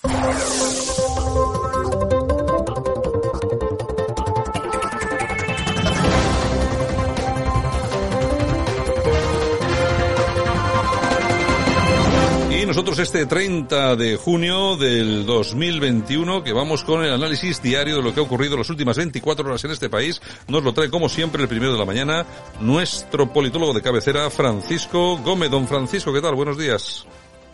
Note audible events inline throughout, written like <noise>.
Y nosotros este 30 de junio del 2021, que vamos con el análisis diario de lo que ha ocurrido las últimas 24 horas en este país, nos lo trae como siempre el primero de la mañana nuestro politólogo de cabecera, Francisco Gómez. Don Francisco, ¿qué tal? Buenos días.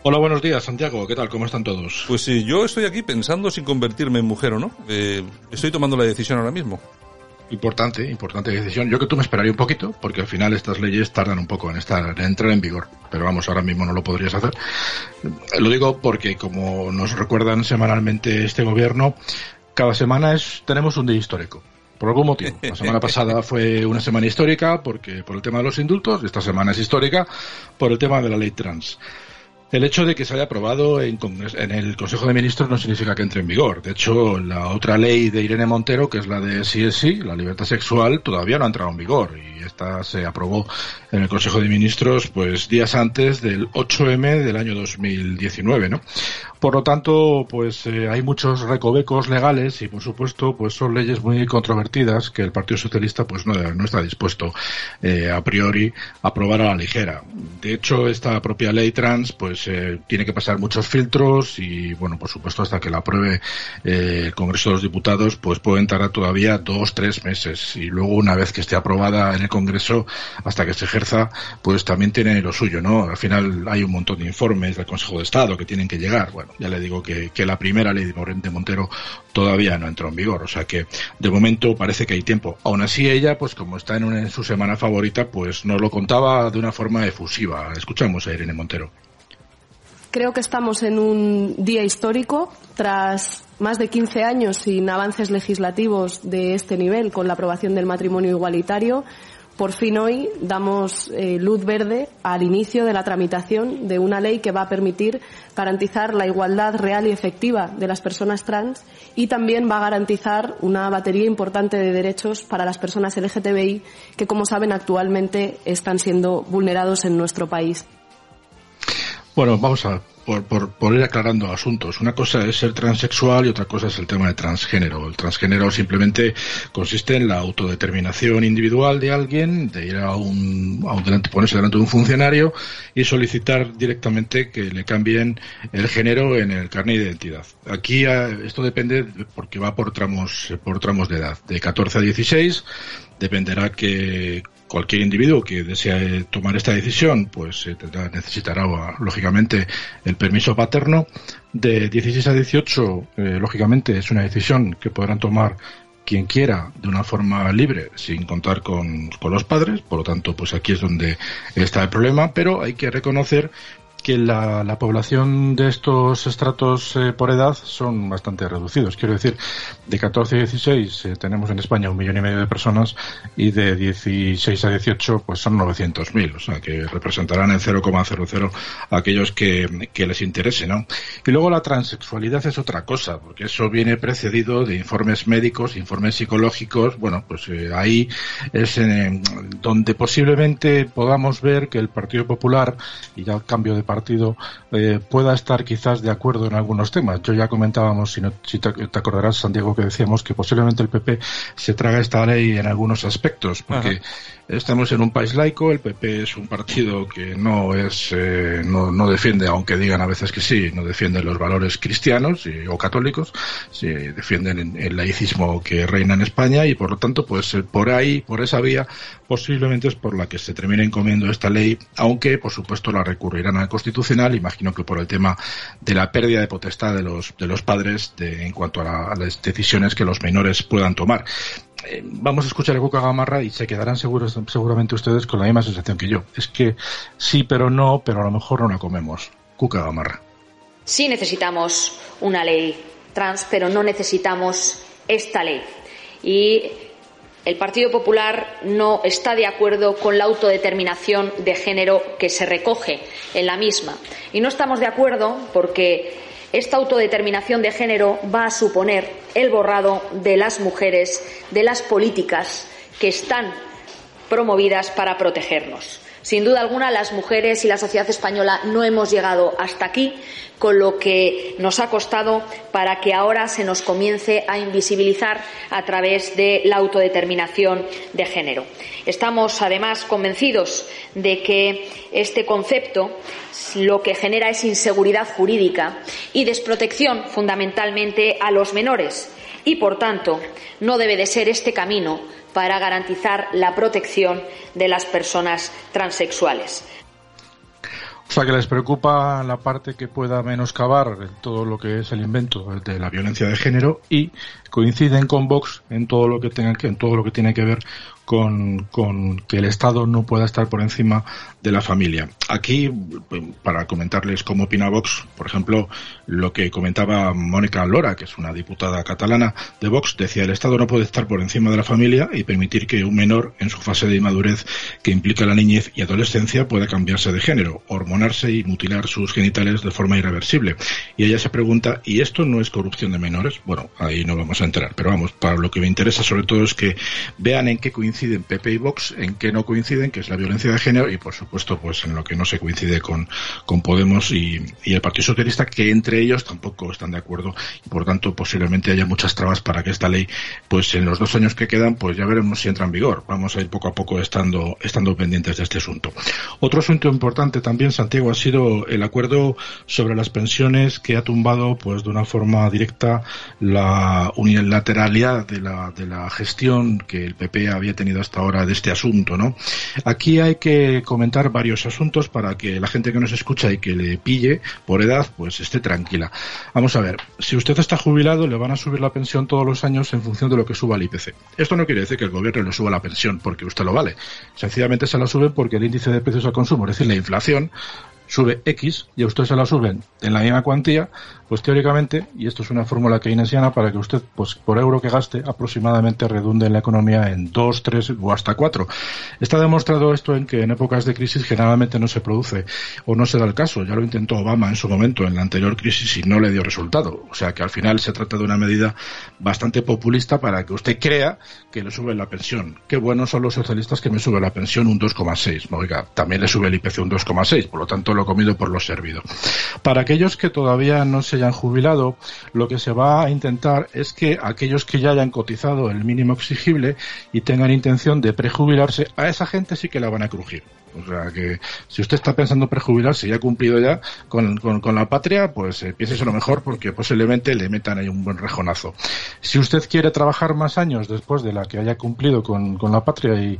Hola, buenos días, Santiago. ¿Qué tal? ¿Cómo están todos? Pues sí, yo estoy aquí pensando si convertirme en mujer o no. Eh, estoy tomando la decisión ahora mismo. Importante, importante decisión. Yo que tú me esperaría un poquito, porque al final estas leyes tardan un poco en estar, en entrar en vigor. Pero vamos, ahora mismo no lo podrías hacer. Lo digo porque, como nos recuerdan semanalmente este gobierno, cada semana es, tenemos un día histórico. Por algún motivo. La semana pasada <laughs> fue una semana histórica porque por el tema de los indultos, esta semana es histórica por el tema de la ley trans. El hecho de que se haya aprobado en, el Consejo de Ministros no significa que entre en vigor. De hecho, la otra ley de Irene Montero, que es la de sí sí, la libertad sexual, todavía no ha entrado en vigor. Y esta se aprobó en el Consejo de Ministros, pues días antes del 8M del año 2019, ¿no? Por lo tanto, pues eh, hay muchos recovecos legales y, por supuesto, pues son leyes muy controvertidas que el Partido Socialista, pues no, no está dispuesto eh, a priori a aprobar a la ligera. De hecho, esta propia ley trans, pues eh, tiene que pasar muchos filtros y, bueno, por supuesto, hasta que la apruebe el Congreso de los Diputados, pues pueden tardar todavía dos, tres meses. Y luego, una vez que esté aprobada en el Congreso, hasta que se ejerza, pues también tiene lo suyo, ¿no? Al final hay un montón de informes del Consejo de Estado que tienen que llegar. Bueno, ya le digo que, que la primera ley de Montero todavía no entró en vigor. O sea que, de momento, parece que hay tiempo. Aún así, ella, pues como está en, una, en su semana favorita, pues nos lo contaba de una forma efusiva. Escuchamos a Irene Montero. Creo que estamos en un día histórico tras más de 15 años sin avances legislativos de este nivel con la aprobación del matrimonio igualitario. Por fin hoy damos eh, luz verde al inicio de la tramitación de una ley que va a permitir garantizar la igualdad real y efectiva de las personas trans y también va a garantizar una batería importante de derechos para las personas LGTBI que, como saben, actualmente están siendo vulnerados en nuestro país. Bueno, vamos a por, por, por, ir aclarando asuntos. Una cosa es ser transexual y otra cosa es el tema de transgénero. El transgénero simplemente consiste en la autodeterminación individual de alguien, de ir a un, a un delante, ponerse delante de un funcionario y solicitar directamente que le cambien el género en el carnet de identidad. Aquí esto depende porque va por tramos, por tramos de edad. De 14 a 16 dependerá que cualquier individuo que desee tomar esta decisión, pues eh, tendrá, necesitará, lógicamente, el permiso paterno. De 16 a 18, eh, lógicamente, es una decisión que podrán tomar quien quiera de una forma libre sin contar con, con, los padres por lo tanto pues aquí es donde está el problema pero hay que reconocer que la, la población de estos estratos eh, por edad son bastante reducidos. Quiero decir, de 14 a 16 eh, tenemos en España un millón y medio de personas y de 16 a 18 pues son 900.000, o sea que representarán el 0,00 a aquellos que, que les interese, ¿no? Y luego la transexualidad es otra cosa, porque eso viene precedido de informes médicos, informes psicológicos, bueno, pues eh, ahí es donde posiblemente podamos ver que el Partido Popular, y ya el cambio de partido eh, pueda estar quizás de acuerdo en algunos temas. Yo ya comentábamos, si, no, si te, acordarás, Santiago, que decíamos que posiblemente el PP se traga esta ley en algunos aspectos, porque. Estamos en un país laico, el PP es un partido que no es, eh, no, no, defiende, aunque digan a veces que sí, no defiende los valores cristianos y, o católicos, sí, defienden el laicismo que reina en España y por lo tanto, pues eh, por ahí, por esa vía, posiblemente es por la que se termine encomiendo esta ley, aunque por supuesto la recurrirán al Constitucional, imagino que por el tema de la pérdida de potestad de los, de los padres de, en cuanto a, la, a las decisiones que los menores puedan tomar. Eh, vamos a escuchar a Cuca Gamarra y se quedarán seguros, seguramente ustedes con la misma sensación que yo. Es que sí, pero no, pero a lo mejor no la comemos. Cuca Gamarra. Sí necesitamos una ley trans, pero no necesitamos esta ley. Y el Partido Popular no está de acuerdo con la autodeterminación de género que se recoge en la misma. Y no estamos de acuerdo porque esta autodeterminación de género va a suponer el borrado de las mujeres de las políticas que están promovidas para protegernos. Sin duda alguna, las mujeres y la sociedad española no hemos llegado hasta aquí, con lo que nos ha costado para que ahora se nos comience a invisibilizar a través de la autodeterminación de género. Estamos, además, convencidos de que este concepto lo que genera es inseguridad jurídica y desprotección fundamentalmente a los menores y, por tanto, no debe de ser este camino para garantizar la protección de las personas transexuales. O sea, que les preocupa la parte que pueda menoscabar todo lo que es el invento de la violencia de género y coinciden con Vox en todo lo que tenga que, en todo lo que tiene que ver con, con, que el Estado no pueda estar por encima de la familia. Aquí, para comentarles cómo opina Vox, por ejemplo, lo que comentaba Mónica Lora, que es una diputada catalana de Vox, decía el Estado no puede estar por encima de la familia y permitir que un menor en su fase de inmadurez que implica la niñez y adolescencia pueda cambiarse de género, hormonarse y mutilar sus genitales de forma irreversible. Y ella se pregunta, ¿y esto no es corrupción de menores? Bueno, ahí no vamos a entrar, pero vamos, para lo que me interesa sobre todo es que vean en qué coinciden PP y Vox, en qué no coinciden, que es la violencia de género y por supuesto pues en lo que no se coincide con, con Podemos y, y el Partido Socialista, que entre ellos tampoco están de acuerdo y por tanto posiblemente haya muchas trabas para que esta ley, pues en los dos años que quedan, pues ya veremos si entra en vigor. Vamos a ir poco a poco estando, estando pendientes de este asunto. Otro asunto importante también, Santiago, ha sido el acuerdo sobre las pensiones que ha tumbado, pues de una forma directa, la unilateralidad de la, de la gestión que el PP había tenido hasta ahora de este asunto, ¿no? Aquí hay que comentar varios asuntos para que la gente que nos escucha y que le pille por edad, pues esté tranquila. Vamos a ver, si usted está jubilado, le van a subir la pensión todos los años en función de lo que suba el IPC. Esto no quiere decir que el gobierno le suba la pensión porque usted lo vale. Sencillamente se la suben porque el índice de precios al consumo, es decir, la inflación, sube X y a usted se la suben en la misma cuantía, pues teóricamente, y esto es una fórmula keynesiana para que usted, pues por euro que gaste, aproximadamente redunde en la economía en 2, 3 o hasta 4. Está demostrado esto en que en épocas de crisis generalmente no se produce o no se da el caso. Ya lo intentó Obama en su momento en la anterior crisis y no le dio resultado. O sea que al final se trata de una medida bastante populista para que usted crea que le sube la pensión. Qué buenos son los socialistas que me suben la pensión un 2,6. Oiga, también le sube el IPC un 2,6. Por lo tanto, comido por lo servido. Para aquellos que todavía no se hayan jubilado, lo que se va a intentar es que aquellos que ya hayan cotizado el mínimo exigible y tengan intención de prejubilarse, a esa gente sí que la van a crujir. O sea que si usted está pensando prejubilarse y ha cumplido ya con, la patria, pues eh, piense lo mejor porque posiblemente le metan ahí un buen rejonazo. Si usted quiere trabajar más años después de la que haya cumplido con, con la patria y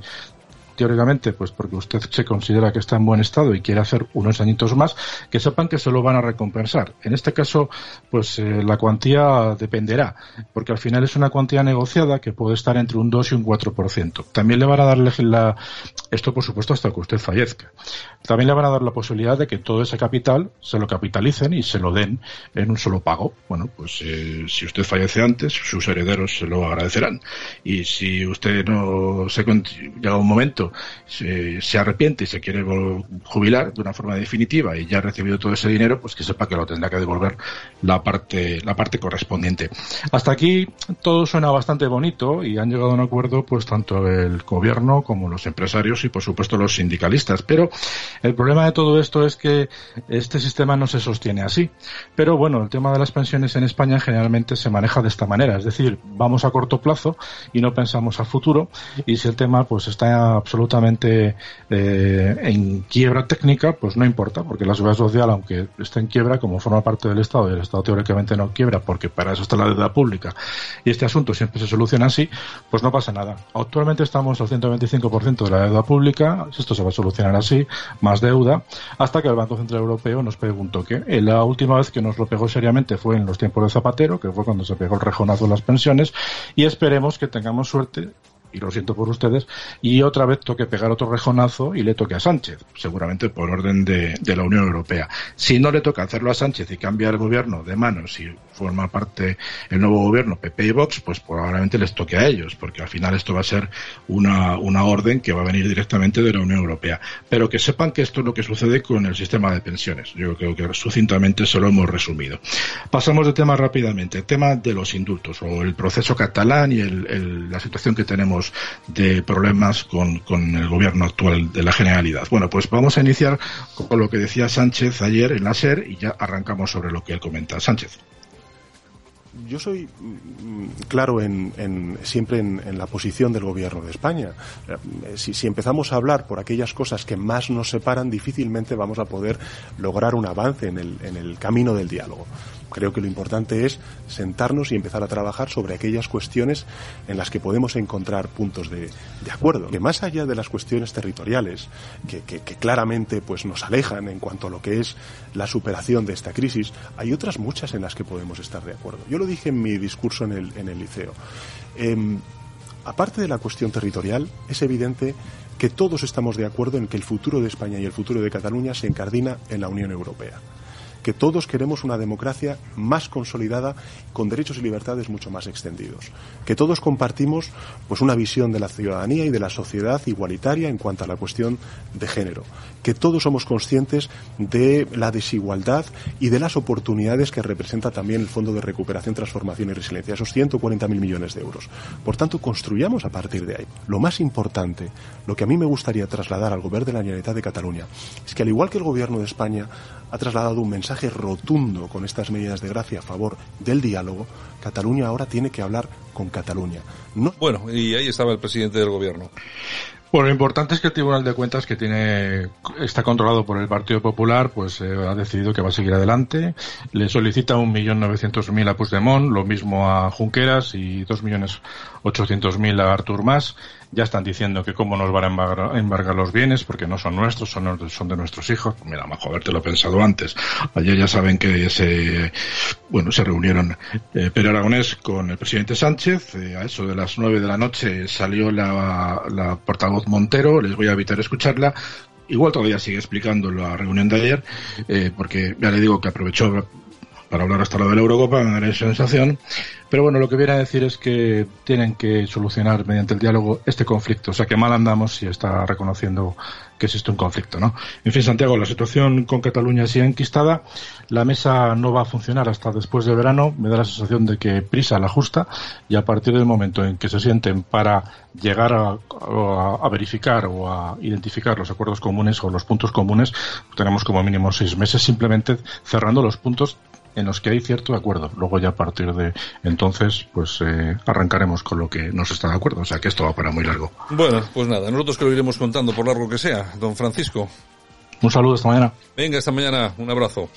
teóricamente, pues porque usted se considera que está en buen estado y quiere hacer unos añitos más, que sepan que se lo van a recompensar. En este caso, pues eh, la cuantía dependerá, porque al final es una cuantía negociada que puede estar entre un 2 y un 4%. También le van a darle la, esto por supuesto hasta que usted fallezca. También le van a dar la posibilidad de que todo ese capital se lo capitalicen y se lo den en un solo pago. Bueno, pues eh, si usted fallece antes, sus herederos se lo agradecerán. Y si usted no se llega un momento se, arrepiente y se quiere jubilar de una forma definitiva y ya ha recibido todo ese dinero, pues que sepa que lo tendrá que devolver la parte, la parte correspondiente. Hasta aquí todo suena bastante bonito y han llegado a un acuerdo pues tanto el gobierno como los empresarios y por supuesto los sindicalistas. Pero el problema de todo esto es que este sistema no se sostiene así. Pero bueno, el tema de las pensiones en España generalmente se maneja de esta manera, es decir, vamos a corto plazo y no pensamos a futuro y si el tema pues está absolutamente absolutamente eh, en quiebra técnica, pues no importa, porque la seguridad social, aunque esté en quiebra, como forma parte del Estado, y el Estado teóricamente no quiebra, porque para eso está la deuda pública, y este asunto siempre se soluciona así, pues no pasa nada. Actualmente estamos al 125% de la deuda pública, esto se va a solucionar así, más deuda, hasta que el Banco Central Europeo nos preguntó que La última vez que nos lo pegó seriamente fue en los tiempos de Zapatero, que fue cuando se pegó el rejonazo de las pensiones, y esperemos que tengamos suerte y lo siento por ustedes, y otra vez toque pegar otro rejonazo y le toque a Sánchez, seguramente por orden de, la Unión Europea. Si no le toca hacerlo a Sánchez y cambia el gobierno de manos y forma parte el nuevo gobierno PP y Vox, pues probablemente les toque a ellos, porque al final esto va a ser una, una orden que va a venir directamente de la Unión Europea. Pero que sepan que esto es lo que sucede con el sistema de pensiones. Yo creo que sucintamente se lo hemos resumido. Pasamos de tema rápidamente. El tema de los indultos o el proceso catalán y la situación que tenemos de problemas con, con el gobierno actual de la Generalidad. Bueno, pues vamos a iniciar con lo que decía Sánchez ayer en la SER y ya arrancamos sobre lo que él comenta. Sánchez yo soy mm, claro en, siempre en, la posición del gobierno de España. Eh, si, empezamos a hablar por aquellas cosas que más nos separan, difícilmente vamos a poder lograr un avance en el, en el camino del diálogo. Creo que lo importante es sentarnos y empezar a trabajar sobre aquellas cuestiones en las que podemos encontrar puntos de, acuerdo. Que más allá de las cuestiones territoriales, que, claramente pues, nos alejan en cuanto a lo que es la superación de esta crisis, hay otras muchas en las que podemos estar de acuerdo. Yo lo dije en mi discurso en el, liceo. Em, aparte de la cuestión territorial, es evidente que todos estamos de acuerdo en que el futuro de España y el futuro de Cataluña se encardina en la Unión Europea que todos queremos una democracia más consolidada con derechos y libertades mucho más extendidos, que todos compartimos pues una visión de la ciudadanía y de la sociedad igualitaria en cuanto a la cuestión de género, que todos somos conscientes de la desigualdad y de las oportunidades que representa también el Fondo de Recuperación, Transformación y Resiliencia, esos 140.000 millones de euros. Por tanto, construyamos a partir de ahí. Lo más importante, lo que a mí me gustaría trasladar al Gobierno de la Generalitat de Cataluña, es que al igual que el Gobierno de España ha trasladado un mensaje rotundo con estas medidas de gracia a favor del diálogo, Cataluña ahora tiene que hablar con Cataluña. No... Bueno, y ahí estaba el presidente del gobierno. Bueno, lo importante es que el Tribunal de Cuentas, que tiene está controlado por el Partido Popular, pues eh, ha decidido que va a seguir adelante. Le solicita un millón novecientos mil a Puigdemont, lo mismo a Junqueras y dos millones ochocientos mil a Artur Mas ya están diciendo que cómo nos van a embargar, los bienes porque no son nuestros, son, son de nuestros hijos. Mira, mejor haberte lo pensado antes. Ayer ya saben que se, bueno, se reunieron eh, Pedro Aragonés con el presidente Sánchez. Eh, a eso de las nueve de la noche salió la, la portavoz Montero. Les voy a evitar escucharla igual todavía sigue explicando la reunión de ayer, eh, porque ya le digo que aprovechó para hablar hasta lo de la Eurocopa, me da esa sensación. Pero bueno, lo que viene a decir es que tienen que solucionar mediante el diálogo este conflicto. O sea, que mal andamos si está reconociendo que existe un conflicto, ¿no? En fin, Santiago, la situación con Cataluña sigue enquistada. La mesa no va a funcionar hasta después de verano. Me da la sensación de que prisa la justa y a partir del momento en que se sienten para llegar a, verificar o a identificar los acuerdos comunes o los puntos comunes, tenemos como mínimo seis meses simplemente cerrando los puntos en los que hay cierto acuerdo. Luego ya a partir de entonces, pues eh, arrancaremos con lo que nos está de acuerdo. O sea que esto va para muy largo. Bueno, pues nada, nosotros que lo iremos contando por largo que sea. Don Francisco. Un saludo esta mañana. Venga, esta mañana. Un abrazo.